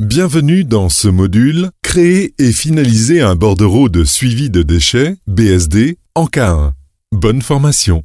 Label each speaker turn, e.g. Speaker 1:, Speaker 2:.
Speaker 1: Bienvenue dans ce module Créer et finaliser un bordereau de suivi de déchets, BSD, en K1. Bonne formation.